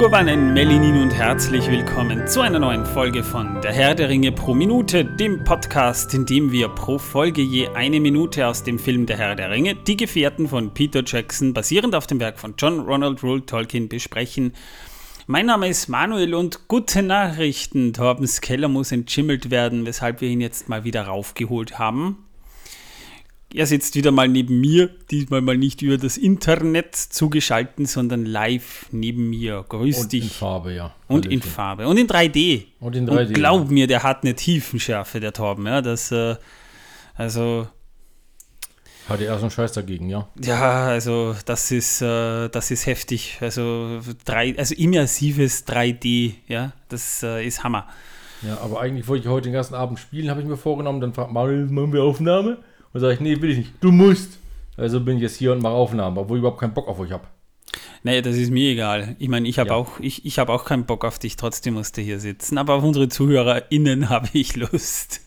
Megowannen, Melinin und herzlich willkommen zu einer neuen Folge von Der Herr der Ringe pro Minute, dem Podcast, in dem wir pro Folge je eine Minute aus dem Film Der Herr der Ringe, Die Gefährten von Peter Jackson, basierend auf dem Werk von John Ronald Rule Tolkien, besprechen. Mein Name ist Manuel und gute Nachrichten. Torbens Keller muss entschimmelt werden, weshalb wir ihn jetzt mal wieder raufgeholt haben. Er sitzt wieder mal neben mir, diesmal mal nicht über das Internet zugeschaltet, sondern live neben mir. Grüß Und dich. in Farbe, ja. Und in Hallöchen. Farbe. Und in 3D. Und in 3D, Und glaub mir, der hat eine Tiefenschärfe, der Torben. Ja, das, äh, also, Hatte er so einen Scheiß dagegen, ja. ja, also, das ist, äh, das ist heftig. Also, drei, also immersives 3D, ja, das äh, ist Hammer. Ja, aber eigentlich wollte ich heute den ganzen Abend spielen, habe ich mir vorgenommen. Dann fragt Mario, machen wir Aufnahme? Und sage ich, nee, will ich nicht. Du musst. Also bin ich jetzt hier und mache Aufnahmen, obwohl ich überhaupt keinen Bock auf euch habe. Naja, das ist mir egal. Ich meine, ich habe Ja. auch, ich, ich hab auch keinen Bock auf dich, trotzdem musst du hier sitzen. Aber auf unsere ZuhörerInnen habe ich Lust.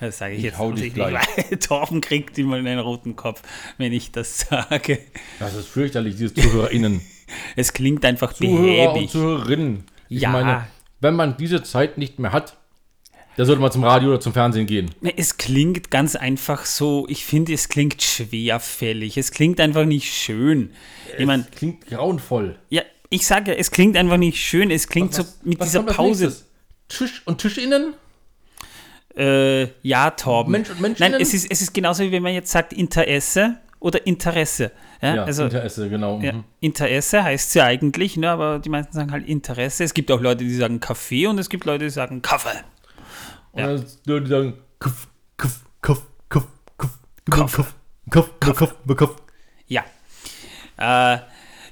Das sage ich, Ich jetzt hau dich weil Torben kriegt immer einen roten Kopf, wenn ich das sage. Das ist fürchterlich, diese ZuhörerInnen. Es klingt einfach Zuhörer und behäbig. Zuhörerinnen. Ich Ja. meine, wenn man diese Zeit nicht mehr hat, dann sollte man zum Radio oder zum Fernsehen gehen. Ne, Es klingt ganz einfach so, ich finde, es klingt schwerfällig. Es klingt einfach nicht schön. Ich Es klingt grauenvoll. ja, ich sage ja, es klingt einfach nicht schön. Es klingt so mit was dieser Pause. Tisch und TischInnen? Äh, ja, Torben. Mensch und Menschinnen? Nein, es ist, es ist genauso wie wenn man jetzt sagt Interesse oder Interesse. Ja, Ja, also Interesse, genau. ja, mhm. Interesse heißt ja eigentlich, ne, aber die meisten sagen halt Interesse. Es gibt auch Leute, die sagen Kaffee und es gibt Leute, die sagen Kaffee. Und Ja. dann Leute sagen, Kuff, Kuff, Kuff, Kuff, Kuff, Kuff, Kuff, Kuff, Kuff, Kuff. Ja. Äh,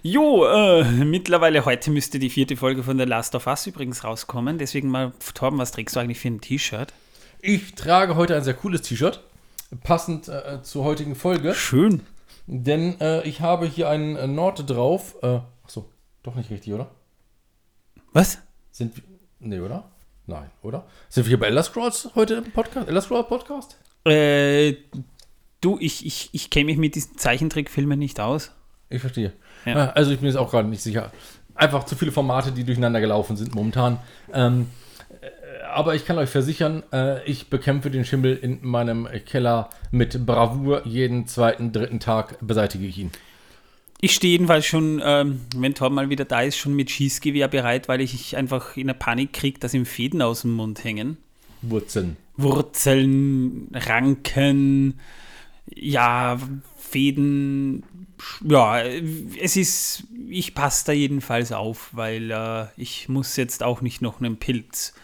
jo, äh, mittlerweile heute müsste die vierte Folge von The Last of Us übrigens rauskommen. Deswegen mal, Torben, was trägst du eigentlich für ein T-Shirt? Ich trage heute ein sehr cooles T-Shirt, passend äh, zur heutigen Folge, Schön. denn äh, ich habe hier einen äh, Nord drauf. Äh, achso, doch nicht richtig, oder? Was? Sind wir. Nee, oder? Nein, oder? Sind wir hier bei Elder Scrolls heute im Podcast? Elder Scrolls Podcast? Äh, du, ich, ich, ich kenne mich mit diesen Zeichentrickfilmen nicht aus. Ich verstehe. Ja. Ah, Also ich bin jetzt auch gerade nicht sicher. Einfach zu viele Formate, die durcheinander gelaufen sind momentan. Ähm, äh, aber ich kann euch versichern, äh, ich bekämpfe den Schimmel in meinem Keller mit Bravour. Jeden zweiten, dritten Tag beseitige ich ihn. Ich stehe jedenfalls schon, ähm, wenn Torben mal wieder da ist, schon mit Schießgewehr bereit, weil ich einfach in der Panik kriege, dass ihm Fäden aus dem Mund hängen. Wurzeln. Wurzeln, Ranken, ja, Fäden. Ja, es ist, ich passe da jedenfalls auf, weil äh, ich muss jetzt auch nicht noch einen Pilz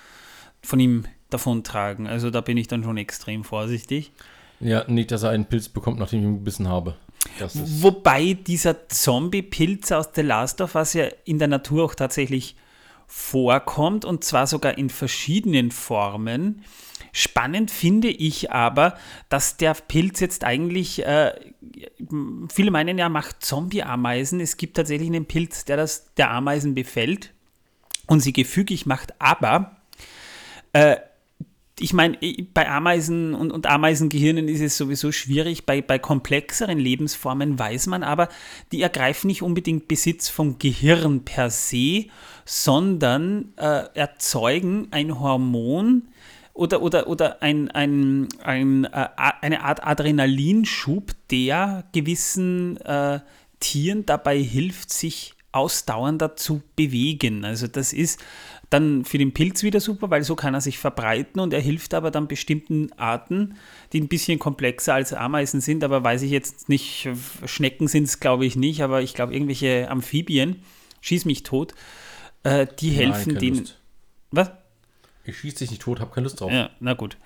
von ihm davontragen. Also da bin ich dann schon extrem vorsichtig. Ja, nicht, dass er einen Pilz bekommt, nachdem ich ihn gebissen habe. Wobei dieser Zombie-Pilz aus The Last of Us ja in der Natur auch tatsächlich vorkommt und zwar sogar in verschiedenen Formen. Spannend finde ich aber, dass der Pilz jetzt eigentlich, äh, viele meinen ja, macht Zombie-Ameisen. Es gibt tatsächlich einen Pilz, der das der Ameisen befällt und sie gefügig macht, aber äh, ich meine, bei Ameisen und, und Ameisengehirnen ist es sowieso schwierig. Bei, bei komplexeren Lebensformen weiß man aber, die ergreifen nicht unbedingt Besitz vom Gehirn per se, sondern äh, erzeugen ein Hormon oder, oder, oder ein, ein, ein, äh, eine Art Adrenalinschub, der gewissen äh, Tieren dabei hilft, sich ausdauernder zu bewegen. Also das ist dann für den Pilz wieder super, weil so kann er sich verbreiten und er hilft aber dann bestimmten Arten, die ein bisschen komplexer als Ameisen sind, aber weiß ich jetzt nicht, Schnecken sind es glaube ich nicht, aber ich glaube irgendwelche Amphibien, schieß mich tot, äh, die helfen keine denen. Lust. Was? Ich schieße dich nicht tot, habe keine Lust drauf. Ja, na gut.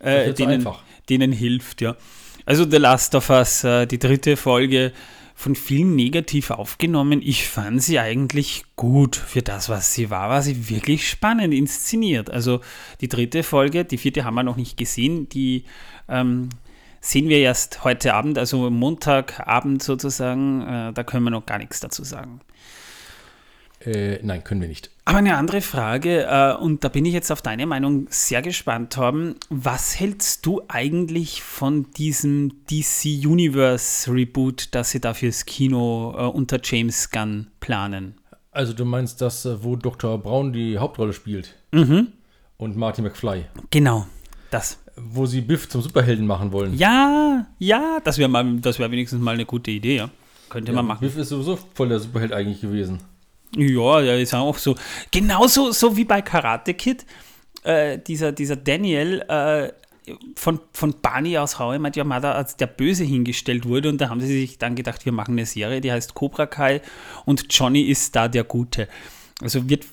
Äh, denen, einfach. denen hilft, ja. Also The Last of Us, äh, die dritte Folge, von vielen negativ aufgenommen. Ich fand sie eigentlich gut für das, was sie war. War sie wirklich spannend inszeniert. Also die dritte Folge, die vierte haben wir noch nicht gesehen. Die ähm, sehen wir erst heute Abend, also Montagabend sozusagen. Äh, da können wir noch gar nichts dazu sagen. Äh, nein, können wir nicht. Aber eine andere Frage, äh, und da bin ich jetzt auf deine Meinung sehr gespannt, Torben. Was hältst du eigentlich von diesem DC Universe Reboot, das sie da fürs Kino äh, unter James Gunn planen? Also du meinst das, äh, wo Dr. Braun die Hauptrolle spielt Mhm, und Marty McFly, genau, das. wo sie Biff zum Superhelden machen wollen. Ja, ja, das wäre wäre wenigstens mal eine gute Idee, ja. Könnte man machen. Biff ist sowieso voll der Superheld eigentlich gewesen. Ja, der ist auch so. Genauso so wie bei Karate Kid. Äh, dieser, dieser Daniel äh, von, von Barney aus How I Met Your Mother als der Böse hingestellt wurde und da haben sie sich dann gedacht, wir machen eine Serie, die heißt Cobra Kai und Johnny ist da der Gute. Also wird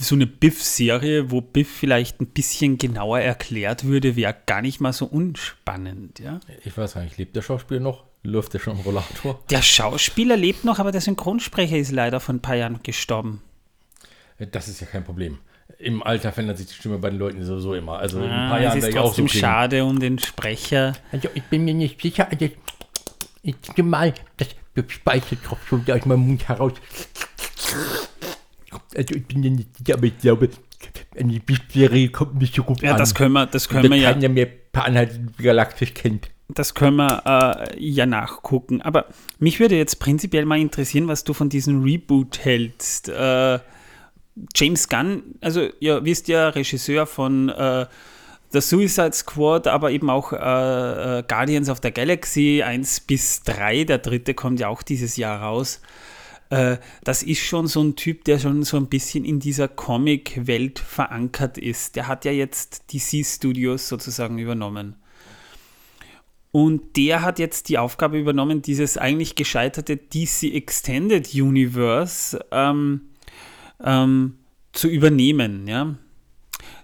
so eine Biff-Serie, wo Biff vielleicht ein bisschen genauer erklärt würde, wäre gar nicht mal so unspannend, ja. Ich weiß gar nicht, lebt der Schauspieler noch? Läuft der schon im Rollator? Der Schauspieler lebt noch, aber der Synchronsprecher ist leider vor ein paar Jahren gestorben. Das ist ja kein Problem. Im Alter verändert sich die Stimme bei den Leuten sowieso immer. Also in ein Ah, paar Jahren ist werde ich auch so schade um den Sprecher. Also ich bin mir nicht sicher, also ich denke mal, das Speichertropfen aus meinem Mund heraus. Also ich bin mir nicht sicher, aber ich glaube, eine Serie kommt nicht so gut Ja, an. das können wir, das können wir da ja, keiner mehr Anhalt Galaktisch kennt. das können wir äh, ja nachgucken. Aber mich würde jetzt prinzipiell mal interessieren, was du von diesem Reboot hältst. Äh, James Gunn, also ihr wisst ja, Regisseur von äh, The Suicide Squad, aber eben auch äh, äh, Guardians of the Galaxy 1 bis 3, der dritte kommt ja auch dieses Jahr raus. Äh, das ist schon so ein Typ, der schon so ein bisschen in dieser Comic-Welt verankert ist. Der hat ja jetzt DC Studios sozusagen übernommen. Und der hat jetzt die Aufgabe übernommen, dieses eigentlich gescheiterte DC Extended Universe ähm, ähm, zu übernehmen. Ja?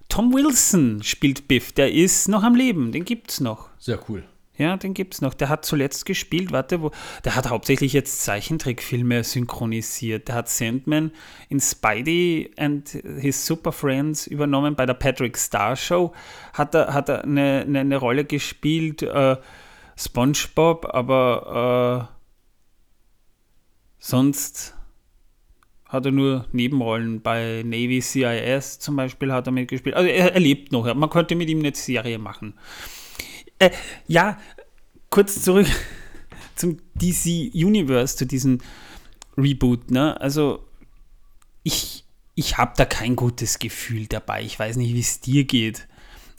Tom Wilson spielt Biff, der ist noch am Leben, den gibt es noch. Sehr cool. Ja, den gibt es noch. Der hat zuletzt gespielt, warte, wo, der hat hauptsächlich jetzt Zeichentrickfilme synchronisiert. Der hat Sandman in Spidey and His Super Friends übernommen. Bei der Patrick Star Show hat er, hat er eine, eine, eine Rolle gespielt. Äh, SpongeBob, aber äh, sonst hat er nur Nebenrollen. Bei Navy CIS zum Beispiel hat er mitgespielt. Also er, er lebt noch. Man könnte mit ihm eine Serie machen. Äh, ja, kurz zurück zum DC Universe, zu diesem Reboot. Ne? Also ich, ich habe da kein gutes Gefühl dabei. Ich weiß nicht, wie es dir geht.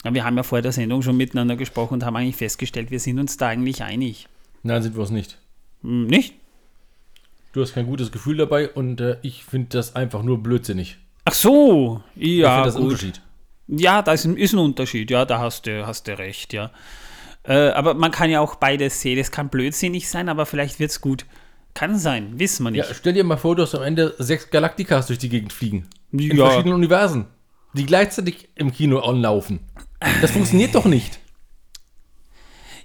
Aber wir haben ja vor der Sendung schon miteinander gesprochen und haben eigentlich festgestellt, wir sind uns da eigentlich einig. Nein, sind wir es nicht. Hm, Nicht? Du hast kein gutes Gefühl dabei und äh, ich finde das einfach nur blödsinnig. Ach so, ich ja. finde das ein gut. Unterschied. Ja, da ist ein, ist ein Unterschied, ja, da hast du, hast du recht, ja. Äh, aber man kann ja auch beides sehen. Es kann blödsinnig sein, aber vielleicht wird es gut. Kann sein, wissen wir Ja, nicht. stell dir mal vor, du hast am Ende sechs Galaktikas durch die Gegend fliegen. In Ja. verschiedenen Universen, die gleichzeitig im Kino anlaufen. Das funktioniert doch nicht.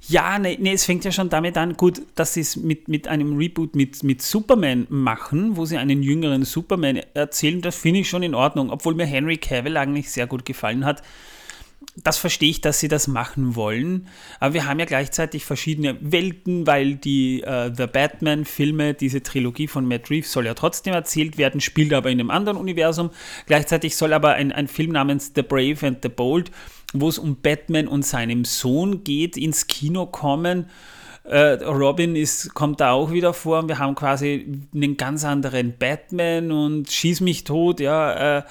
Ja, nee, nee, es fängt ja schon damit an, gut, dass sie es mit, mit einem Reboot mit, mit Superman machen, wo sie einen jüngeren Superman erzählen, das finde ich schon in Ordnung, obwohl mir Henry Cavill eigentlich sehr gut gefallen hat. Das verstehe ich, dass sie das machen wollen, aber wir haben ja gleichzeitig verschiedene Welten, weil die äh, The Batman-Filme, diese Trilogie von Matt Reeves soll ja trotzdem erzählt werden, spielt aber in einem anderen Universum. Gleichzeitig soll aber ein, ein Film namens The Brave and the Bold, wo es um Batman und seinem Sohn geht, ins Kino kommen. Äh, Robin ist, kommt da auch wieder vor und wir haben quasi einen ganz anderen Batman und schieß mich tot, ja. Äh,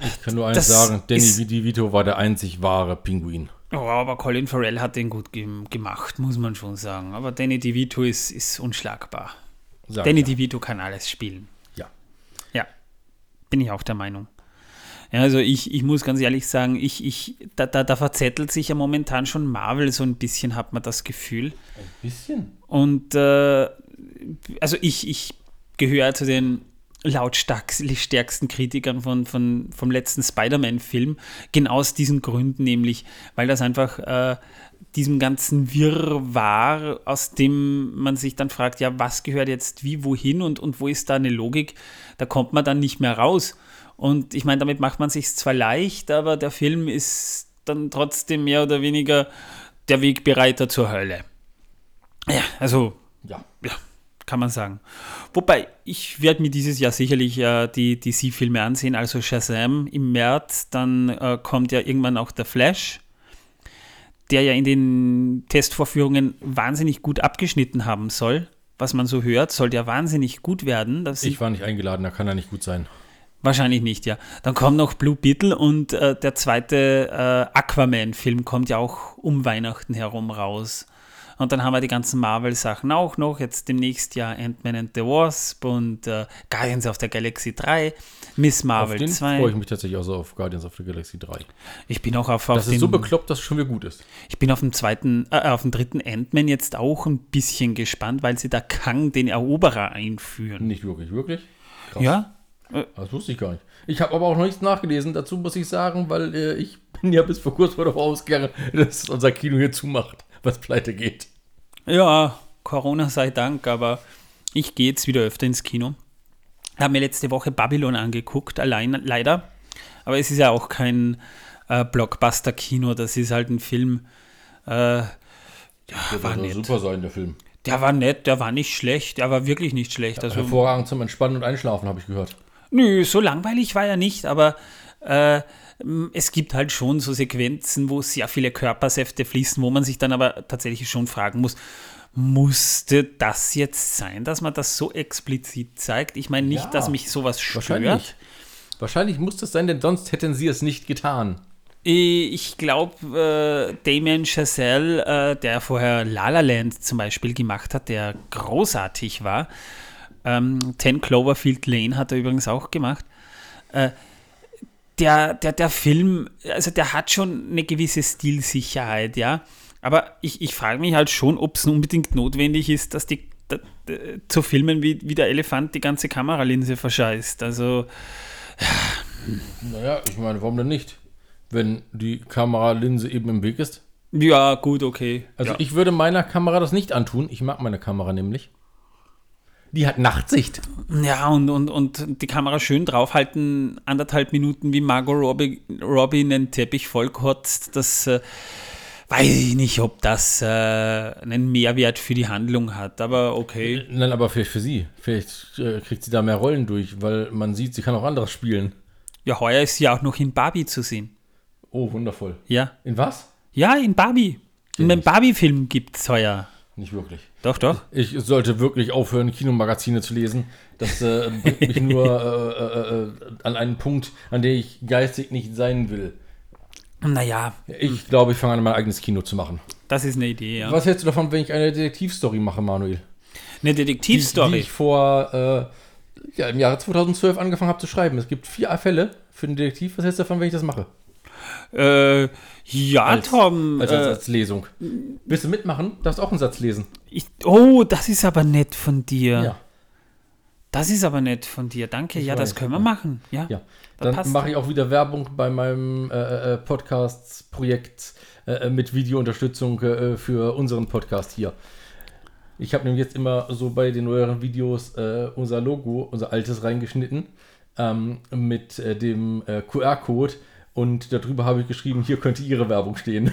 Ich kann nur eins Das sagen, Danny DeVito war der einzig wahre Pinguin. Oh, aber Colin Farrell hat den gut gem- gemacht, muss man schon sagen. Aber Danny DeVito ist, ist unschlagbar. Sag Danny ja. DeVito kann alles spielen. Ja. Ja, bin ich auch der Meinung. Ja, also ich, ich muss ganz ehrlich sagen, ich, ich, da, da, da verzettelt sich ja momentan schon Marvel so ein bisschen, hat man das Gefühl. Ein bisschen. Und äh, also ich, ich gehöre zu den lautstarksten Kritikern von, von, vom letzten Spider-Man-Film, genau aus diesen Gründen nämlich, weil das einfach äh, diesem ganzen Wirrwarr, aus dem man sich dann fragt, ja, was gehört jetzt wie, wohin und, und wo ist da eine Logik, da kommt man dann nicht mehr raus. Und ich meine, damit macht man sich zwar leicht, aber der Film ist dann trotzdem mehr oder weniger der Wegbereiter zur Hölle. Ja, also Ja. ja, kann man sagen. Wobei, ich werde mir dieses Jahr sicherlich äh, die DC-Filme ansehen, also Shazam im März, dann äh, kommt ja irgendwann auch der Flash, der ja in den Testvorführungen wahnsinnig gut abgeschnitten haben soll. was man so hört, soll ja wahnsinnig gut werden. Ich war nicht eingeladen, da kann er nicht gut sein. Wahrscheinlich nicht, ja. Dann kommt noch Blue Beetle und äh, der zweite äh, Aquaman-Film kommt ja auch um Weihnachten herum raus. Und dann haben wir die ganzen Marvel-Sachen auch noch. Jetzt demnächst ja Ant-Man and the Wasp und äh, Guardians of the Galaxy 3, Miss Auf Marvel den 2. freue ich mich tatsächlich auch so auf Guardians of the Galaxy 3. Ich bin auch auf, auf Das ist den, so bekloppt, dass es schon wieder gut ist. ich bin auf dem zweiten, äh, auf dem dritten Ant-Man jetzt auch ein bisschen gespannt, weil sie da Kang, den Eroberer, einführen. Nicht wirklich, wirklich? Krass. Ja, Das wusste ich gar nicht. Ich habe aber auch noch nichts nachgelesen. Dazu muss ich sagen, weil äh, ich bin ja bis vor kurzem davon ausgegangen, dass unser Kino hier zumacht, was pleite geht. Ja, Corona sei Dank, aber ich gehe jetzt wieder öfter ins Kino. Habe mir letzte Woche Babylon angeguckt, allein leider. Aber es ist ja auch kein äh, Blockbuster-Kino, das ist halt ein Film. Äh, ja, Der war nett. super sein, der Film. Der war nett, der war nicht schlecht, der war wirklich nicht schlecht. Also, Hervorragend zum Entspannen und Einschlafen, habe ich gehört. Nö, so langweilig war er nicht, aber äh, es gibt halt schon so Sequenzen, wo sehr viele Körpersäfte fließen, wo man sich dann aber tatsächlich schon fragen muss, musste das jetzt sein, dass man das so explizit zeigt? Ich meine nicht, Ja, dass mich sowas stört. Wahrscheinlich. Wahrscheinlich muss das sein, denn sonst hätten sie es nicht getan. Äh, Ich glaube, äh, Damien Chazelle, äh, der vorher La La Land zum Beispiel gemacht hat, der großartig war, ähm, 10 Cloverfield Lane hat er übrigens auch gemacht, äh, der, der, der Film, also der hat schon eine gewisse Stilsicherheit, ja, aber ich, ich frage mich halt schon, ob es unbedingt notwendig ist, dass die da, da, zu filmen, wie, wie der Elefant die ganze Kameralinse verscheißt. Also, Naja, ich meine, warum denn nicht? Wenn die Kameralinse eben im Weg ist. ja, gut, okay. Also ja. ich würde meiner Kamera das nicht antun. Ich mag meine Kamera nämlich. Die hat Nachtsicht. Ja, und, und, und die Kamera schön draufhalten, anderthalb Minuten wie Margot Robbie, Robbie einen Teppich vollkotzt, das äh, weiß ich nicht, ob das äh, einen Mehrwert für die Handlung hat, aber okay. Nein, aber vielleicht für sie. Vielleicht äh, kriegt sie da mehr Rollen durch, weil man sieht, sie kann auch anderes spielen. Ja, heuer ist sie auch noch in Barbie zu sehen. Oh, wundervoll. Ja, In was? ja, in Barbie. In dem Barbie-Film gibt es heuer. Nicht wirklich. Doch, doch. Ich sollte wirklich aufhören, Kinomagazine zu lesen. Das äh, bringt mich nur äh, äh, äh, an einen Punkt, an dem ich geistig nicht sein will. Naja, Ich glaube, ich fange an, mein eigenes Kino zu machen. das ist eine Idee, ja. Was hältst du davon, wenn ich eine Detektivstory mache, Manuel? Eine Die, die Detektivstory. ich vor äh, ja, im Jahre 2012 angefangen habe zu schreiben. Es gibt vier Fälle für einen Detektiv. Was hältst du davon, wenn ich das mache? Äh, ja, Als- Tom. Als, äh, als, als Lesung. Willst du mitmachen? Darfst auch einen Satz lesen. ich, oh, das ist aber nett von dir. Ja. Das ist aber nett von dir. Danke. Ich ja, das können wir ja. machen. Ja. Ja. Dann mache ich auch wieder Werbung bei meinem äh, äh, Podcast-Projekt äh, mit Videounterstützung äh, für unseren Podcast hier. Ich habe nämlich jetzt immer so bei den neueren Videos äh, unser Logo, unser altes reingeschnitten ähm, mit äh, dem äh, QR-Code und darüber habe ich geschrieben, hier könnte Ihre Werbung stehen.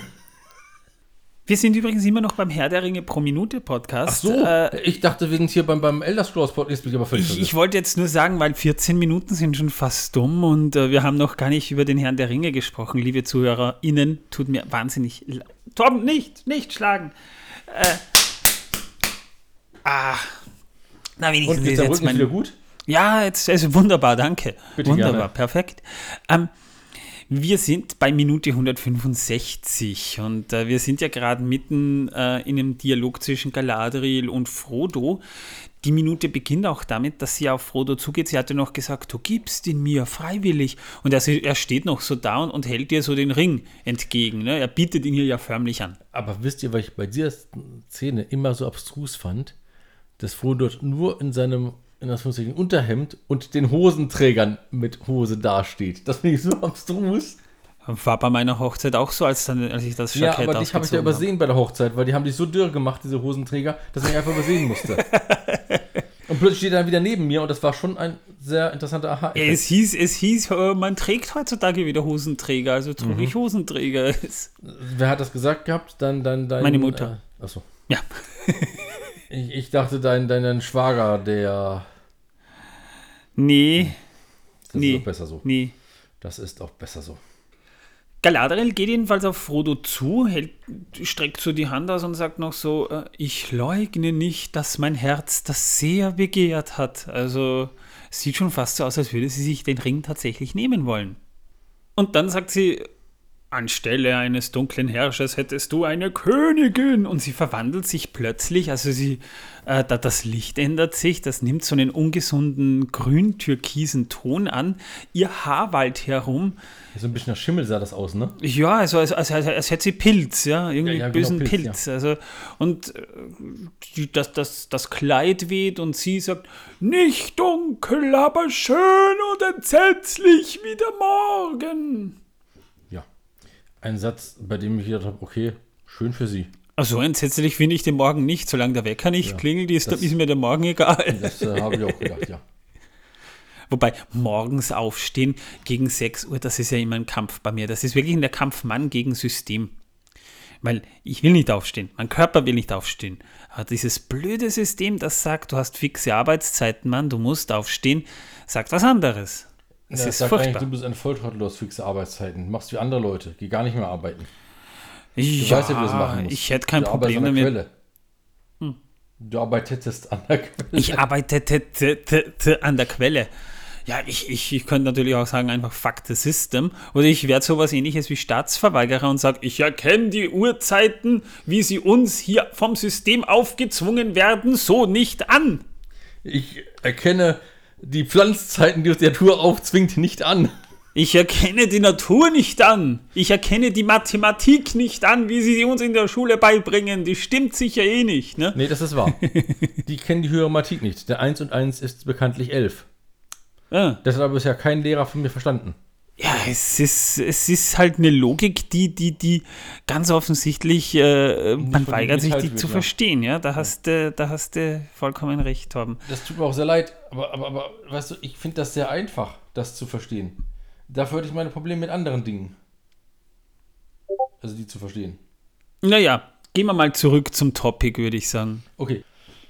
Wir sind übrigens immer noch beim Herr der Ringe pro Minute Podcast. Ach so, Äh, ich dachte, wir sind hier beim, beim Elder Scrolls Podcast, bin ich aber völlig ich, ich wollte jetzt nur sagen, weil 14 Minuten sind schon fast dumm und äh, wir haben noch gar nicht über den Herrn der Ringe gesprochen, liebe ZuhörerInnen. Tut mir wahnsinnig. le- Tom, nicht, nicht schlagen. Äh, ah. Na, wenigstens Und geht's ist jetzt mein, wieder gut? Ja, jetzt also wunderbar, danke. Bitte wunderbar, gerne. perfekt. Ähm, wir sind bei Minute 165 und äh, wir sind ja gerade mitten äh, in einem Dialog zwischen Galadriel und Frodo. Die Minute beginnt auch damit, dass sie auf Frodo zugeht. Sie hatte noch gesagt, du gibst ihn mir freiwillig. Und er, er steht noch so da und, und hält ihr so den Ring entgegen. Ne? Er bietet ihn ihr ja förmlich an. Aber wisst ihr, was ich bei dieser Szene immer so abstrus fand? Dass Frodo nur in seinem in Anführungszeichen Unterhemd und den Hosenträgern mit Hose dasteht. Das finde ich so abstrus. War bei meiner Hochzeit auch so, als, dann, als ich das Ja, Jackett aber dich habe ich ja übersehen bei der Hochzeit, weil die haben dich so dürr gemacht, diese Hosenträger, dass ich einfach übersehen musste. und plötzlich steht er dann wieder neben mir und das war schon ein sehr interessanter aha Es hieß, es hieß, äh, man trägt heutzutage wieder Hosenträger, also trug ich Hosenträger. Wer hat das gesagt gehabt? Dein, dein, dein, Meine Mutter. Äh, achso. Ja. Ich, ich dachte, dein, dein, dein Schwager, der. Nee, Das Nee. ist doch besser so. nee. Das ist auch besser so. Galadriel geht jedenfalls auf Frodo zu, hält, streckt so die Hand aus und sagt noch so, äh, ich leugne nicht, dass mein Herz das sehr begehrt hat. Also sieht schon fast so aus, als würde sie sich den Ring tatsächlich nehmen wollen. Und dann sagt sie, anstelle eines dunklen Herrschers hättest du eine Königin. Und sie verwandelt sich plötzlich, also sie, äh, da das Licht ändert sich, das nimmt so einen ungesunden grün-türkisen Ton an. Ihr Haarwald herum, So ein bisschen nach Schimmel sah das aus, ne? ja, also als, als, als, als hätte sie Pilz, ja, irgendwie Ja, ja, genau, bösen Pilz, Pilz. Also, und äh, das, das, das Kleid weht und sie sagt, nicht dunkel, aber schön und entsetzlich wie der Morgen. Ein Satz, bei dem ich gedacht habe, okay, schön für sie. Also entsetzlich finde ich den Morgen nicht, solange der Wecker nicht Ja, klingelt, ist, das- ist mir der Morgen egal. Das äh, habe ich auch gedacht, ja. Wobei morgens aufstehen gegen 6 Uhr, das ist ja immer ein Kampf bei mir. Das ist wirklich der Kampf Mann gegen System. Weil ich will nicht aufstehen, mein Körper will nicht aufstehen. Aber dieses blöde System, das sagt, du hast fixe Arbeitszeiten, Mann, du musst aufstehen, sagt was anderes. Das Ja, ist eigentlich, furchtbar. du bist ein Volltrottel, hast fixe Arbeitszeiten. Machst wie andere Leute, geh gar nicht mehr arbeiten. Du ja, weißt ja, wie du das machen musst. ich hätte kein du Problem an der damit. Quelle. Du arbeitetest an der Quelle. Ich arbeite t- t- t- t- an der Quelle. Ja, ich, ich, ich könnte natürlich auch sagen, einfach fuck the system. Oder ich werde sowas ähnliches wie Staatsverweigerer und sage, ich erkenne die Uhrzeiten, wie sie uns hier vom System aufgezwungen werden, so nicht an. Ich erkenne die Pflanzzeiten, die uns die Natur aufzwingt, nicht an. Ich erkenne die Natur nicht an. Ich erkenne die Mathematik nicht an, wie sie uns in der Schule beibringen. Die stimmt sicher eh nicht. Ne? Nee, das ist wahr. die kennen die höhere Mathematik nicht. Der 1 und 1 ist bekanntlich 11. Ja. Das hat aber bisher kein Lehrer von mir verstanden. Ja, es ist, es ist halt eine Logik, die, die, die ganz offensichtlich, äh, man weigert sich, die zu verstehen. Ja, da hast du, da hast du vollkommen recht, Torben. Das tut mir auch sehr leid, aber, aber, aber weißt du, ich finde das sehr einfach, das zu verstehen. Dafür hatte ich meine Probleme mit anderen Dingen. Also die zu verstehen. Naja, gehen wir mal zurück zum Topic, würde ich sagen. Okay.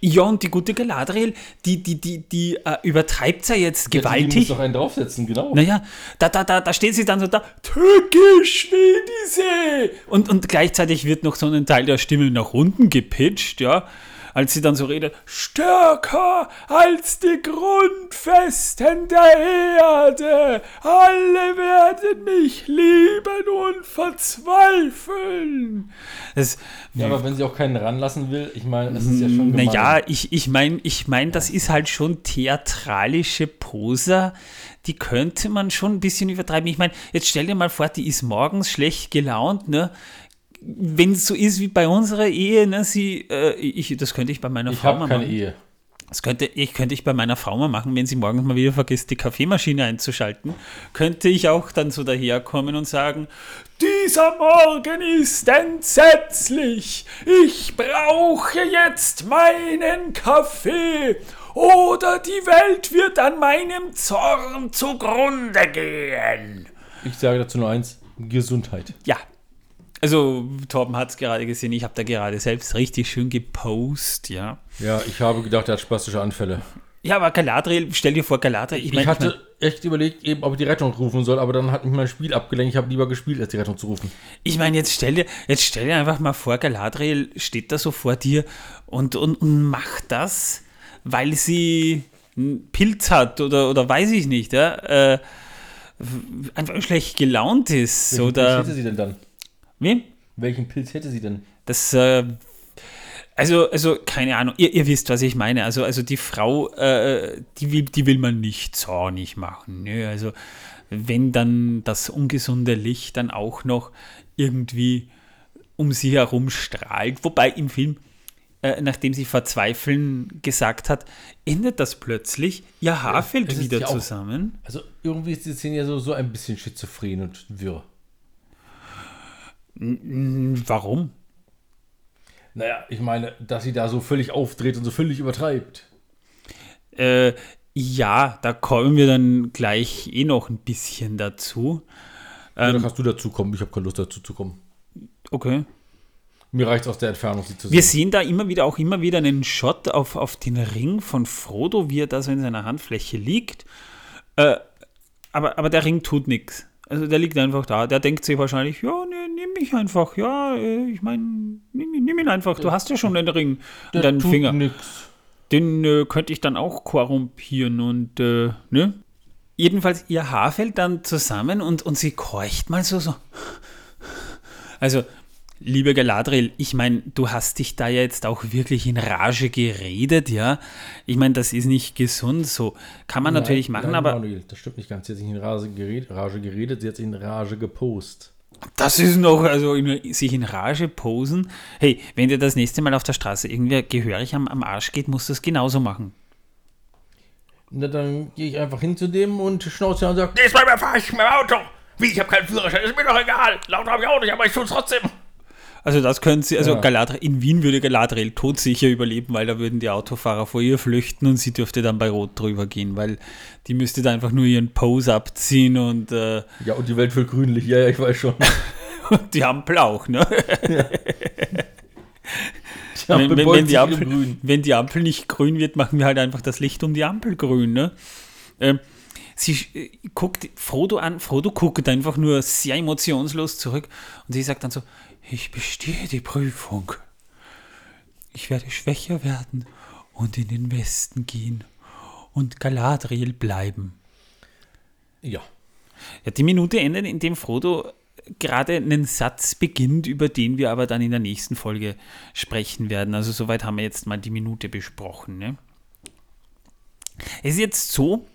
Ja, und die gute Galadriel, die, die, die, die äh, übertreibt ja jetzt Die muss gewaltig. doch einen draufsetzen, genau. Naja, da, da, da, da steht sie dann so da, tückisch wie diese. Und, und gleichzeitig wird noch so ein Teil der Stimme nach unten gepitcht, ja. Als sie dann so redet, stärker als die Grundfesten der Erde. Alle werden mich lieben und verzweifeln. Das, Ja, aber wenn sie auch keinen ranlassen will, ich meine, es ist ja schon gemein. naja, ich, ich meine, ich mein, das ist halt schon theatralische Prosa. Die könnte man schon ein bisschen übertreiben. Ich meine, jetzt stell dir mal vor, die ist morgens schlecht gelaunt, ne? Wenn es so ist wie bei unserer Ehe, ne, sie, äh, ich, das könnte ich bei meiner ich Frau mal keine machen. Ehe. Das könnte ich, könnte ich bei meiner Frau mal machen, wenn sie morgens mal wieder vergisst, die Kaffeemaschine einzuschalten. Könnte ich auch dann so daherkommen und sagen, dieser Morgen ist entsetzlich. Ich brauche jetzt meinen Kaffee. Oder die Welt wird an meinem Zorn zugrunde gehen. Ich sage dazu nur eins: Gesundheit. Ja. Also, Torben hat es gerade gesehen, ich habe da gerade selbst richtig schön gepostet, ja. Ja, ich habe gedacht, er hat spastische Anfälle. Ja, aber Galadriel, stell dir vor, Galadriel, ich Ich, meine, hatte echt überlegt, eben, ob ich die Rettung rufen soll, aber dann hat mich mein Spiel abgelenkt. Ich habe lieber gespielt, als die Rettung zu rufen. Ich meine, jetzt stell dir, jetzt stell dir einfach mal vor, Galadriel steht da so vor dir und, und, und macht das, weil sie einen Pilz hat oder, oder weiß ich nicht, ja, äh, einfach schlecht gelaunt ist. Pilz oder hätte sie denn dann? Wie? Welchen Pilz hätte sie denn? Das, äh, also, also, keine Ahnung, ihr, ihr wisst, was ich meine. Also, also die Frau, äh, die, will, die will man nicht zornig machen. Ne? Also, wenn dann das ungesunde Licht dann auch noch irgendwie um sie herum strahlt, wobei im Film, äh, nachdem sie verzweifeln gesagt hat, endet das plötzlich, ihr Haar Ja, fällt wieder ja auch- zusammen. Also irgendwie ist die Szene ja so, so ein bisschen schizophren und wirr. Warum? Naja, ich meine, dass sie da so völlig aufdreht und so völlig übertreibt. Äh, ja, da kommen wir dann gleich eh noch ein bisschen dazu. Ja, Ähm, dann kannst du dazu kommen. Ich habe keine Lust dazu zu kommen. Okay. Mir reicht es aus der Entfernung, sie zu Wir sehen. sehen da immer wieder auch immer wieder einen Shot auf, auf den Ring von Frodo, wie er da so in seiner Handfläche liegt. Äh, aber, aber der Ring tut nichts. Also der liegt einfach da. Der denkt sich wahrscheinlich, ja, nee, nimm mich einfach. Ja, äh, ich meine, nimm, nimm ihn einfach. Du hast ja schon den Ring an deinem tut Finger. nix. Den äh, könnte ich dann auch korrumpieren und, äh, ne? Jedenfalls, ihr Haar fällt dann zusammen und, und sie keucht mal so, so. Also, liebe Galadriel, ich meine, du hast dich da jetzt auch wirklich in Rage geredet, ja? Ich meine, das ist nicht gesund, so kann man natürlich Nein, machen, nein, aber Manuel, das stimmt nicht ganz. Sie hat sich in Rage geredet, Rage geredet, sie hat sich in Rage gepost. Das ist noch, also in, sich in Rage posen. Hey, wenn dir das nächste Mal auf der Straße irgendwer gehörig am, am Arsch geht, musst du es genauso machen. Na, dann gehe ich einfach hin zu dem und schnauze und sage, Nächstes Mal fahre ich mit dem Auto. Wie, ich habe keinen Führerschein, ist mir doch egal. Laut habe ich auch nicht, aber ich tue es trotzdem. Also das können sie, also Ja. Galadriel, in Wien würde Galadriel todsicher überleben, weil da würden die Autofahrer vor ihr flüchten und sie dürfte dann bei Rot drüber gehen, weil die müsste da einfach nur ihren Pose abziehen und, äh, ja, und die Welt wird grünlich. Ja, ja, ich weiß schon. und die Ampel auch, ne? Die Ampel wenn, wenn, wenn, die Ampel, wenn die Ampel nicht grün wird, machen wir halt einfach das Licht um die Ampel grün, ne? Ähm, sie äh, guckt Frodo an, Frodo guckt einfach nur sehr emotionslos zurück und sie sagt dann so, ich bestehe die Prüfung. Ich werde schwächer werden und in den Westen gehen und Galadriel bleiben. Ja. Ja, die Minute endet, indem Frodo gerade einen Satz beginnt, über den wir aber dann in der nächsten Folge sprechen werden. Also soweit haben wir jetzt mal die Minute besprochen. Ne? Es ist jetzt so,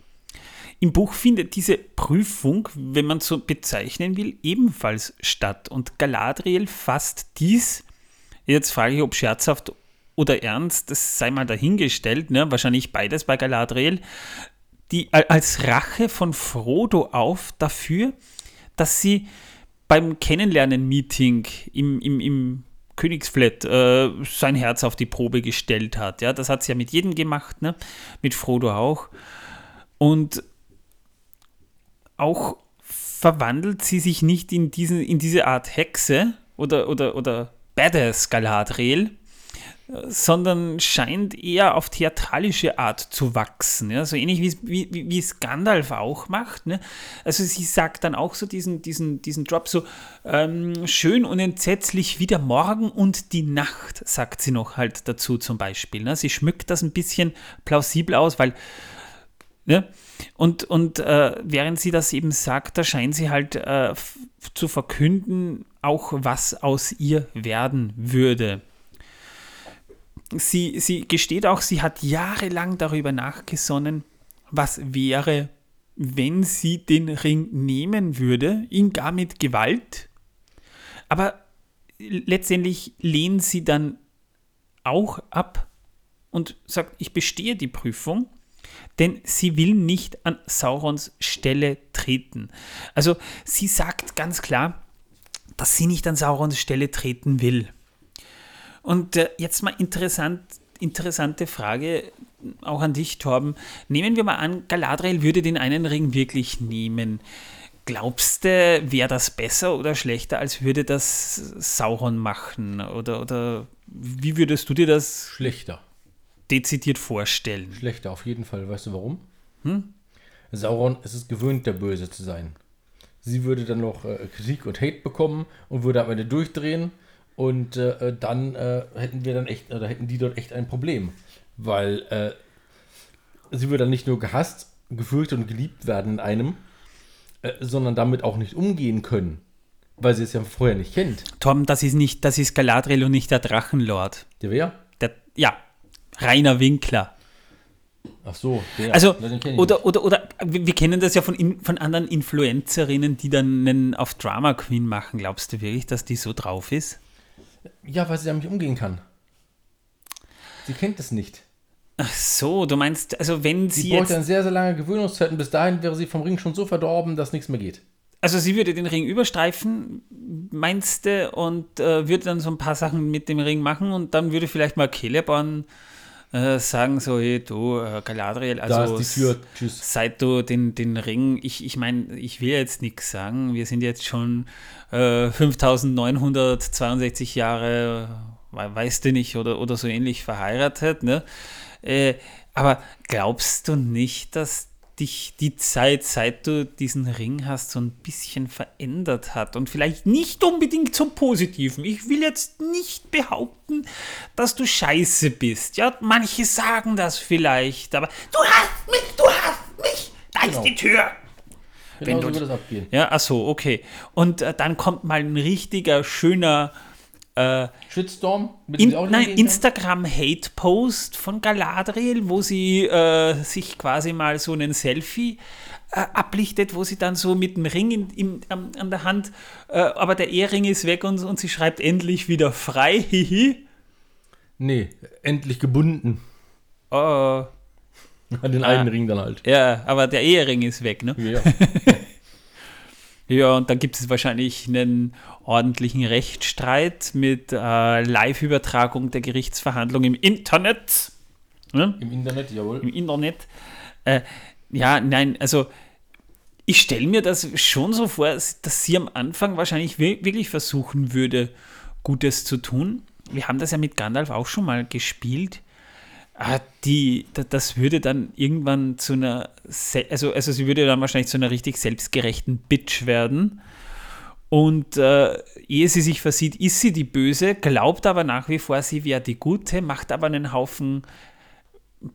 im Buch findet diese Prüfung, wenn man so bezeichnen will, ebenfalls statt. Und Galadriel fasst dies, jetzt frage ich, ob scherzhaft oder ernst, das sei mal dahingestellt, ne? wahrscheinlich beides bei Galadriel, die als Rache von Frodo auf dafür, dass sie beim Kennenlernen-Meeting im, im, im Königsflat äh, sein Herz auf die Probe gestellt hat. Ja, das hat sie ja mit jedem gemacht, ne? mit Frodo auch. Und auch verwandelt sie sich nicht in, diesen, in diese Art Hexe oder, oder, oder Badass Galadriel, sondern scheint eher auf theatralische Art zu wachsen. Ja? So ähnlich wie, wie wie es Gandalf auch macht. Ne? Also sie sagt dann auch so diesen, diesen, diesen Drop so, ähm, schön und entsetzlich wie der Morgen und die Nacht, sagt sie noch halt dazu zum Beispiel. Ne? Sie schmückt das ein bisschen plausibel aus, weil Ne? Und, und äh, während sie das eben sagt, da scheint sie halt äh, zu verkünden, auch was aus ihr werden würde. Sie, sie gesteht auch, sie hat jahrelang darüber nachgesonnen, was wäre, wenn sie den Ring nehmen würde, ihn gar mit Gewalt. Aber letztendlich lehnt sie dann auch ab und sagt, ich bestehe die Prüfung denn sie will nicht an Saurons Stelle treten. Also sie sagt ganz klar, dass sie nicht an Saurons Stelle treten will. Und äh, jetzt mal interessant, interessante Frage auch an dich, Torben. Nehmen wir mal an, Galadriel würde den einen Ring wirklich nehmen. Glaubst du, wäre das besser oder schlechter, als würde das Sauron machen? Oder, oder wie würdest du dir das Schlechter. Dezidiert vorstellen? Schlechter, auf jeden Fall. Weißt du warum? Sauron ist es gewöhnt, der Böse zu sein. Sie würde dann noch äh, Kritik und Hate bekommen und würde am Ende durchdrehen. Und äh, dann äh, hätten wir dann echt, oder hätten die dort echt ein Problem. Weil äh, sie würde dann nicht nur gehasst, gefürchtet und geliebt werden in einem, äh, sondern damit auch nicht umgehen können. Weil sie es ja vorher nicht kennt. Tom, das ist nicht, das ist Galadriel und nicht der Drachenlord. Der wer? Der, ja, Rainer Winkler. Ach so, der. Also, oder, oder, oder, wir kennen das ja von, in, von anderen Influencerinnen, die dann einen auf Drama Queen machen. Glaubst du wirklich, dass die so drauf ist? Ja, weil sie damit umgehen kann. Sie kennt es nicht. Ach so, du meinst, also wenn Sie sie bräuchte dann sehr, sehr lange Gewöhnungszeit und bis dahin wäre sie vom Ring schon so verdorben, dass nichts mehr geht. also sie würde den Ring überstreifen, meinst du, und äh, würde dann so ein paar Sachen mit dem Ring machen und dann würde vielleicht mal Celeborn äh, sagen so, hey, du, äh, Galadriel, also seit du den, den Ring, ich, ich meine, ich will jetzt nichts sagen, wir sind jetzt schon äh, 5962 Jahre, we- weißt du nicht, oder, oder so ähnlich verheiratet, ne? Äh, aber glaubst du nicht, dass dich die Zeit, seit du diesen Ring hast, so ein bisschen verändert hat. Und vielleicht nicht unbedingt zum Positiven. Ich will jetzt nicht behaupten, dass du scheiße bist. Ja, manche sagen das vielleicht, aber du hast mich, du hast mich. Da Genau. ist die Tür. Genau Wenn so du- wird das abgehen. Ja, ach so, okay. Und äh, dann kommt mal ein richtiger, schöner Shitstorm? Mit dem sie auch In, nein, Instagram-Hate-Post von Galadriel, wo sie äh, sich quasi mal so einen Selfie äh, ablichtet, wo sie dann so mit dem Ring in, in, am- an der Hand, äh, aber der Ehering ist weg und, und sie schreibt endlich wieder frei, hihi. Nee, endlich gebunden. Oh, An den Ah. einen Ring dann halt. ja, aber der Ehering ist weg, ne? Ja. Ja, und dann gibt es wahrscheinlich einen ordentlichen Rechtsstreit mit äh, Live-Übertragung der Gerichtsverhandlung im Internet. Ne? Im Internet, jawohl. im Internet. Äh, ja, nein, also ich stelle mir das schon so vor, dass sie am Anfang wahrscheinlich wir- wirklich versuchen würde, Gutes zu tun. Wir haben das ja mit Gandalf auch schon mal gespielt. Ah, Die, da- das würde dann irgendwann zu einer, also, also sie würde dann wahrscheinlich zu einer richtig selbstgerechten Bitch werden. Und äh, ehe sie sich versieht, ist sie die Böse, glaubt aber nach wie vor, sie wäre die Gute, macht aber einen Haufen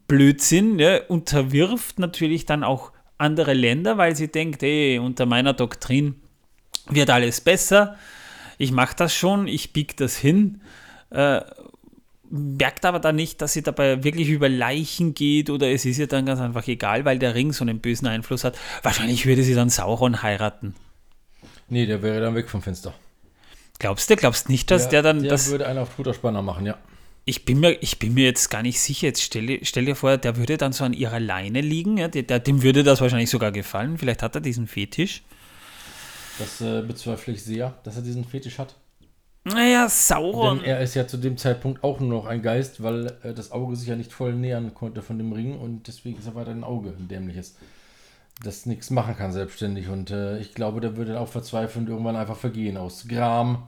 Blödsinn, ne, unterwirft natürlich dann auch andere Länder, weil sie denkt, ey, unter meiner Doktrin wird alles besser. Ich mache das schon, ich bieg das hin. Merkt aber dann nicht, dass sie dabei wirklich über Leichen geht oder es ist ihr dann ganz einfach egal, weil der Ring so einen bösen Einfluss hat. Wahrscheinlich würde sie dann Sauron heiraten. Nee, der wäre dann weg vom Fenster. Glaubst du? Glaubst nicht, dass der, dann der das. würde einen auf Futterspanner machen, ja. Ich bin, mir, ich bin mir jetzt gar nicht sicher. Jetzt stell, stell dir vor, der würde dann so an ihrer Leine liegen. Ja, der, der, dem würde das wahrscheinlich sogar gefallen. Vielleicht hat er diesen Fetisch. Das äh, bezweifle ich sehr, dass er diesen Fetisch hat. Naja, Denn Sauron. er ist ja zu dem Zeitpunkt auch nur noch ein Geist, weil äh, das Auge sich ja nicht voll nähern konnte von dem Ring und deswegen ist er weiter ein Auge, ein dämliches. Das nichts machen kann selbstständig und äh, ich glaube, der würde auch verzweifelnd irgendwann einfach vergehen aus Gram,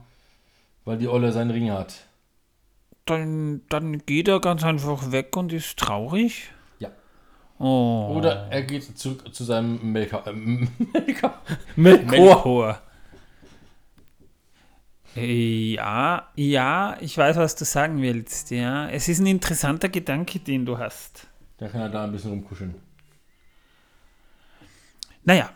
weil die Olle seinen Ring hat. Dann, dann geht er ganz einfach weg und ist traurig. Ja. Oh. Oder er geht zurück zu seinem Melker. Ähm, Melker? Melkor. Melkor. Ja, ja, ich weiß, was du sagen willst. Ja, es ist ein interessanter Gedanke, den du hast. Da kann er da ein bisschen rumkuscheln. Naja.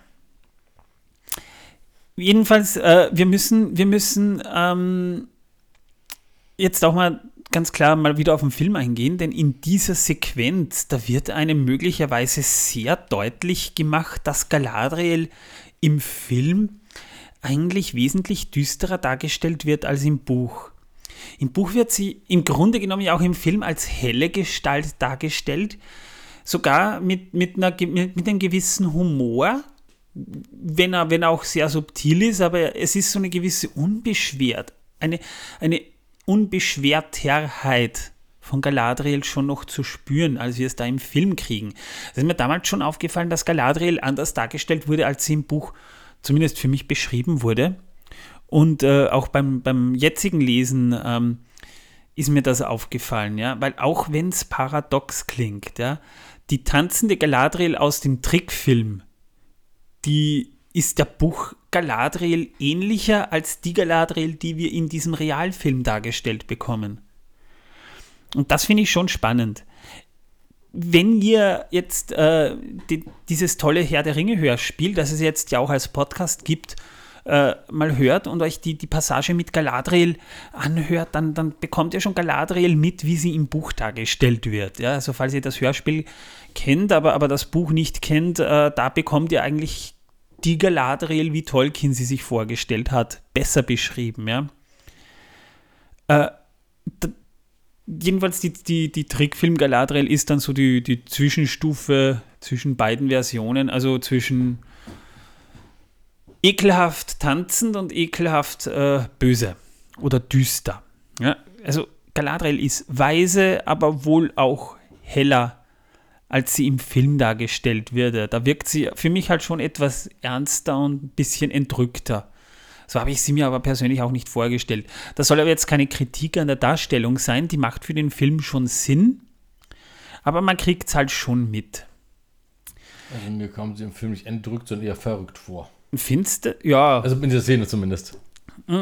Jedenfalls, äh, wir müssen, wir müssen ähm, jetzt auch mal ganz klar mal wieder auf den Film eingehen, denn in dieser Sequenz, da wird einem möglicherweise sehr deutlich gemacht, dass Galadriel im Film eigentlich wesentlich düsterer dargestellt wird als im Buch. Im Buch wird sie im Grunde genommen ja auch im Film als helle Gestalt dargestellt, sogar mit, mit, einer, mit einem gewissen Humor, wenn er, wenn er auch sehr subtil ist, aber es ist so eine gewisse Unbeschwert, eine, eine Unbeschwertheit von Galadriel schon noch zu spüren, als wir es da im Film kriegen. Es ist mir damals schon aufgefallen, dass Galadriel anders dargestellt wurde, als sie im Buch zumindest für mich beschrieben wurde. Und äh, auch beim, beim jetzigen Lesen ähm, ist mir das aufgefallen, ja, weil auch wenn es paradox klingt, ja, die tanzende Galadriel aus dem Trickfilm, die ist der Buch Galadriel ähnlicher als die Galadriel, die wir in diesem Realfilm dargestellt bekommen. Und das finde ich schon spannend. Wenn ihr jetzt äh, die, dieses tolle Herr der Ringe Hörspiel, das es jetzt ja auch als Podcast gibt, äh, mal hört und euch die, die Passage mit Galadriel anhört, dann, dann bekommt ihr schon Galadriel mit, wie sie im Buch dargestellt wird. Ja, also falls ihr das Hörspiel kennt, aber, aber das Buch nicht kennt, äh, da bekommt ihr eigentlich die Galadriel, wie Tolkien sie sich vorgestellt hat, besser beschrieben. Ja. Jedenfalls die, die, die Trickfilm Galadriel ist dann so die, die Zwischenstufe zwischen beiden Versionen, also zwischen ekelhaft tanzend und ekelhaft äh, böse oder düster. Ja, also Galadriel ist weise, aber wohl auch heller, als sie im Film dargestellt wird. Da wirkt sie für mich halt schon etwas ernster und ein bisschen entrückter. So habe ich sie mir aber persönlich auch nicht vorgestellt. Das soll aber jetzt keine Kritik an der Darstellung sein, die macht für den Film schon Sinn, aber man kriegt es halt schon mit. Also mir kam sie im Film nicht entrückt, sondern eher verrückt vor. Findest? Ja. Also in der Szene zumindest.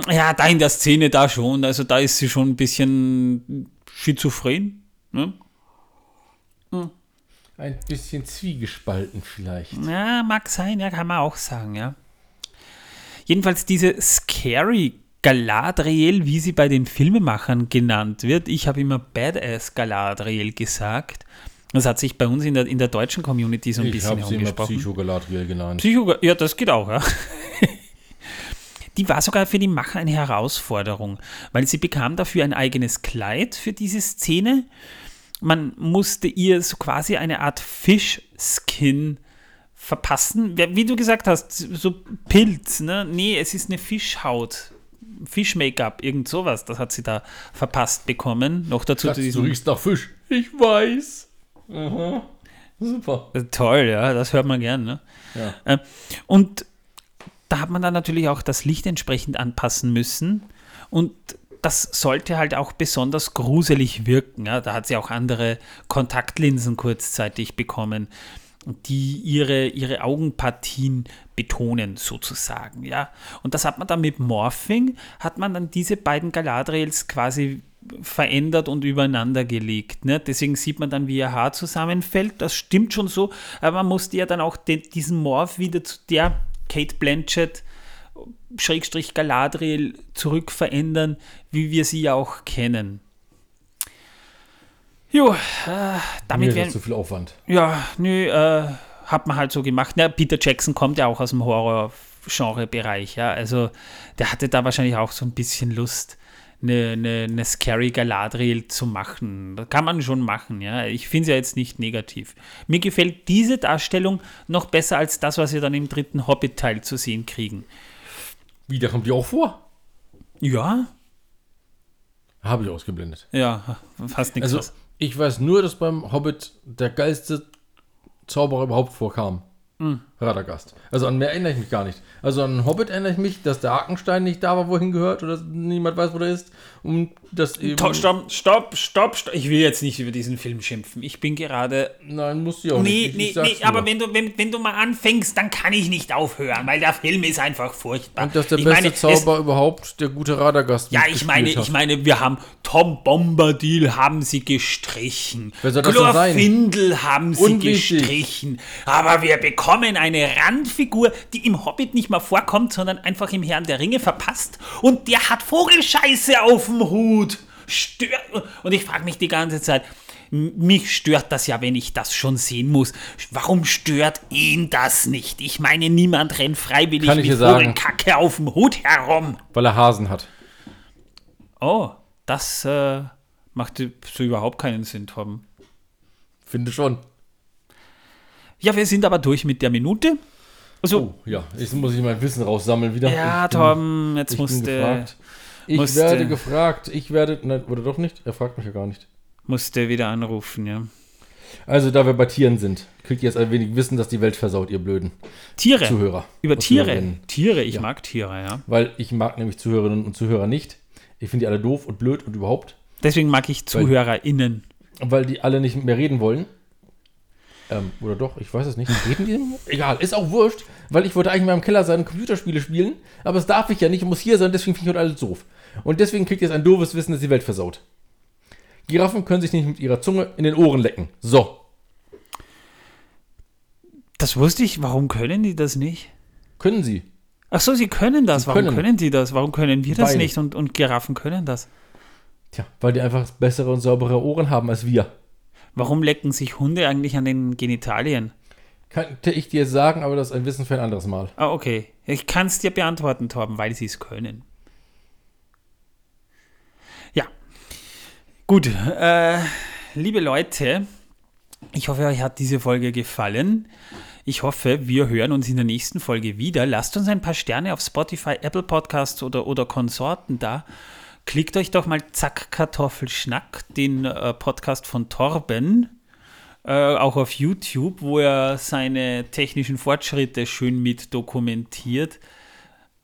Ja, da in der Szene da schon. Also da ist sie schon ein bisschen schizophren. Ne? Ein bisschen zwiegespalten vielleicht. Ja, mag sein, ja, kann man auch sagen, ja. Jedenfalls diese Scary Galadriel, wie sie bei den Filmemachern genannt wird. Ich habe immer Badass Galadriel gesagt. Das hat sich bei uns in der, in der deutschen Community so ein Ich bisschen habe sie immer herumgesprochen. Psycho-Galadriel genannt. Psycho, ja, das geht auch, ja. Die war sogar für die Macher eine Herausforderung, weil sie bekam dafür ein eigenes Kleid für diese Szene. Man musste ihr so quasi eine Art Fischskin verpassen. Wie du gesagt hast, so Pilz, ne? Nee, es ist eine Fischhaut. Fisch-Make-up, irgend sowas, das hat sie da verpasst bekommen. Noch dazu zu du riechst nach Fisch. Ich weiß. Aha. Super. Toll, ja, das hört man gern. Ne? Ja. Äh, Und da hat man dann natürlich auch das Licht entsprechend anpassen müssen. Und das sollte halt auch besonders gruselig wirken. Ja? Da hat sie auch andere Kontaktlinsen kurzzeitig bekommen, die ihre, ihre Augenpartien betonen, sozusagen. Ja? Und das hat man dann mit Morphing, hat man dann diese beiden Galadriels quasi verändert und übereinander gelegt. Ne? Deswegen sieht man dann, wie ihr Haar zusammenfällt. Das stimmt schon so, aber man musste ja dann auch den, diesen Morph wieder zu der Kate Blanchett Schrägstrich Galadriel zurück verändern, wie wir sie ja auch kennen. Jo, äh, damit das zu viel Aufwand. ja, nö, äh, hat man halt so gemacht. Ja, Peter Jackson kommt ja auch aus dem Horror-Genre-Bereich, ja. Also der hatte da wahrscheinlich auch so ein bisschen Lust, eine, eine, eine Scary Galadriel zu machen. Das kann man schon machen, ja. Ich finde es ja jetzt nicht negativ. Mir gefällt diese Darstellung noch besser als das, was wir dann im dritten Hobbit-Teil zu sehen kriegen. Wie, da kommt die auch vor? Ja, Habe ich ausgeblendet. ja, fast nichts. Also, was. Ich weiß nur, dass beim Hobbit der geilste Zauberer überhaupt vorkam. Hm. Radagast. Also an mehr erinnere ich mich gar nicht. Also an Hobbit erinnere ich mich, dass der Hakenstein nicht da war, wohin gehört, oder niemand weiß, wo der ist. Und das eben. To- Stopp, stopp, stopp, stopp. Ich will jetzt nicht über diesen Film schimpfen. Ich bin gerade Nein, musst du ja auch Nee, nicht. Ich- nee, ich nee, aber wenn du, wenn, wenn du mal anfängst, dann kann ich nicht aufhören, weil der Film ist einfach furchtbar. Und dass der ich beste meine, es- Zauber überhaupt der gute Radagast ja, ich meine, mitgespielt ich hat. meine, wir haben Tom Bombadil haben sie gestrichen. Wer soll das denn sein? Glorfindel haben sie Unwichtig. gestrichen. Aber wir bekommen eine Randfigur, die im Hobbit nicht mal vorkommt, sondern einfach im Herrn der Ringe verpasst. Und der hat Vogelscheiße auf dem Hut. Stört. Und ich frage mich die ganze Zeit, mich stört das ja, wenn ich das schon sehen muss. Warum stört ihn das nicht? Ich meine, niemand rennt freiwillig Kann ich mit. Vogelkacke auf dem Hut herum. Weil er Hasen hat. Oh, das äh, macht so überhaupt keinen Sinn, Torben. Finde schon. Ja, wir sind aber durch mit der Minute. Also, Oh, ja. Jetzt muss ich mein Wissen raussammeln wieder. ja, ich bin, Torben, jetzt bin musste, gefragt. Ich musste- werde gefragt. Ich werde. Nein, oder doch nicht? Er fragt mich ja gar nicht. musste wieder anrufen, ja. Also, da wir bei Tieren sind, kriegt ihr jetzt ein wenig Wissen, dass die Welt versaut, ihr blöden Tiere. Zuhörer. Über Tiere. Zuhörerinnen. Tiere, ich Ja. mag Tiere, ja. Weil ich mag nämlich Zuhörerinnen und Zuhörer nicht. Ich finde die alle doof und blöd und überhaupt. Deswegen mag ich ZuhörerInnen. Weil die alle nicht mir reden wollen. Ähm, oder doch, ich weiß es nicht. Reden die? Egal, ist auch wurscht, weil ich wollte eigentlich mal im Keller sein und Computerspiele spielen, aber das darf ich ja nicht, ich muss hier sein, deswegen finde ich heute alles doof. Und deswegen kriegt ihr jetzt ein doofes Wissen, dass die Welt versaut. Giraffen können sich nicht mit ihrer Zunge in den Ohren lecken. So, Das wusste ich. Warum können die das nicht? können sie. Ach so, sie können das. Sie Warum können. können die das? Warum können wir das Weil- nicht? Und, und Giraffen können das. Tja, weil die einfach bessere und saubere Ohren haben als wir. Warum lecken sich Hunde eigentlich an den Genitalien? Könnte ich dir sagen, aber das ist ein Wissen für ein anderes Mal. Ah, okay. Ich kann es dir beantworten, Torben, weil sie es können. Ja. Gut. Äh, liebe Leute, ich hoffe, euch hat diese Folge gefallen. Ich hoffe, wir hören uns in der nächsten Folge wieder. Lasst uns ein paar Sterne auf Spotify, Apple Podcasts oder, oder Konsorten da. Klickt euch doch mal Zack Kartoffelschnack, den äh, Podcast von Torben, äh, auch auf YouTube, wo er seine technischen Fortschritte schön mit dokumentiert.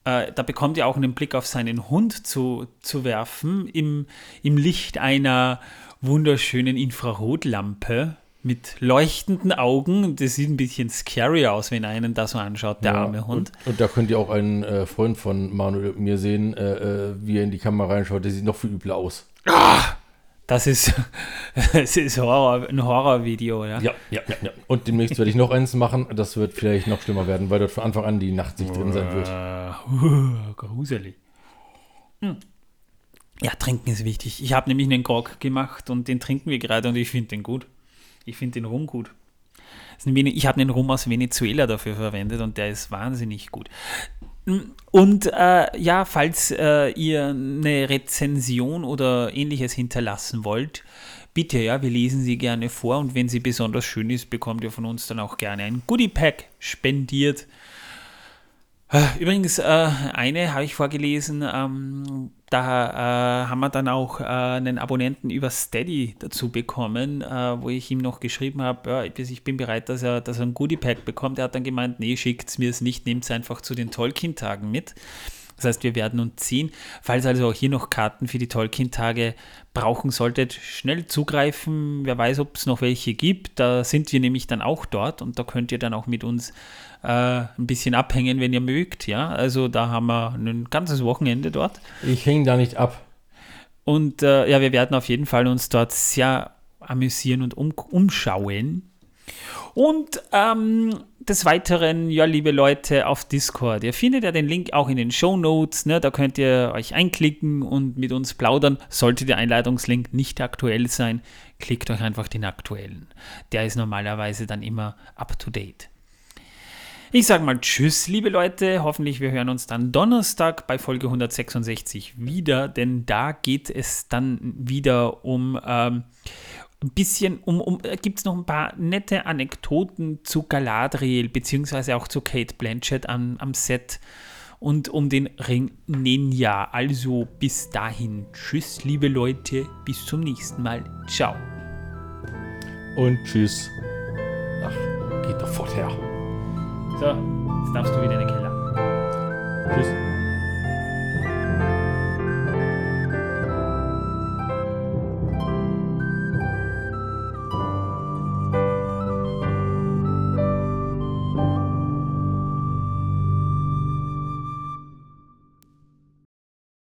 Äh, da bekommt ihr auch einen Blick auf seinen Hund zu, zu werfen im, im Licht einer wunderschönen Infrarotlampe. Mit leuchtenden Augen. Das sieht ein bisschen scary aus, wenn einen da so anschaut, der Ja, arme Hund. Und, und da könnt ihr auch einen äh, Freund von Manuel und mir sehen, äh, äh, wie er in die Kamera reinschaut. Der sieht noch viel übler aus. Das ist, das ist Horror, ein Horrorvideo, ja. Ja, ja, ja. ja. Und demnächst werde ich noch eins machen. Das wird vielleicht noch schlimmer werden, weil dort von Anfang an die Nachtsicht drin sein wird. Gruselig. Hm. Ja, trinken ist wichtig. Ich habe nämlich einen Grog gemacht und den trinken wir gerade und ich finde den gut. Ich finde den Rum gut. Ich habe einen Rum aus Venezuela dafür verwendet und der ist wahnsinnig gut. Und äh, ja, falls äh, ihr eine Rezension oder ähnliches hinterlassen wollt, bitte, ja, wir lesen sie gerne vor und wenn sie besonders schön ist, bekommt ihr von uns dann auch gerne ein Goodie Pack spendiert. Äh, Übrigens, äh, eine habe ich vorgelesen, ähm, da äh, haben wir dann auch einen Abonnenten über Steady dazu bekommen, wo ich ihm noch geschrieben habe, ja, ich bin bereit, dass er, dass er ein Goodie Pack bekommt. Er hat dann gemeint, nee, schickt mir es nicht, nehmt es einfach zu den Tolkien-Tagen mit. Das heißt, wir werden uns ziehen. Falls also auch hier noch Karten für die Tolkien-Tage brauchen solltet, schnell zugreifen. Wer weiß, ob es noch welche gibt. Da sind wir nämlich dann auch dort und da könnt ihr dann auch mit uns äh, ein bisschen abhängen, wenn ihr mögt. Ja, also da haben wir ein ganzes Wochenende dort. Ich hänge da nicht ab. Und äh, ja, wir werden auf jeden Fall uns dort sehr amüsieren und um, umschauen. Und ähm, des Weiteren, ja, liebe Leute, auf Discord. Ihr findet ja den Link auch in den Show Notes. Ne? Da könnt ihr euch einklicken und mit uns plaudern. Sollte der Einleitungslink nicht aktuell sein, klickt euch einfach den aktuellen. Der ist normalerweise dann immer up to date. Ich sage mal Tschüss, liebe Leute. Hoffentlich wir hören uns dann Donnerstag bei Folge 166 wieder, denn da geht es dann wieder um ähm, ein bisschen, um, um gibt es noch ein paar nette Anekdoten zu Galadriel, beziehungsweise auch zu Kate Blanchett am, am Set und um den Ring Ninja. Also bis dahin, tschüss, liebe Leute, bis zum nächsten Mal. Ciao. Und tschüss. Ach, geht doch fort her. So, jetzt darfst du wieder in den Keller. Tschüss.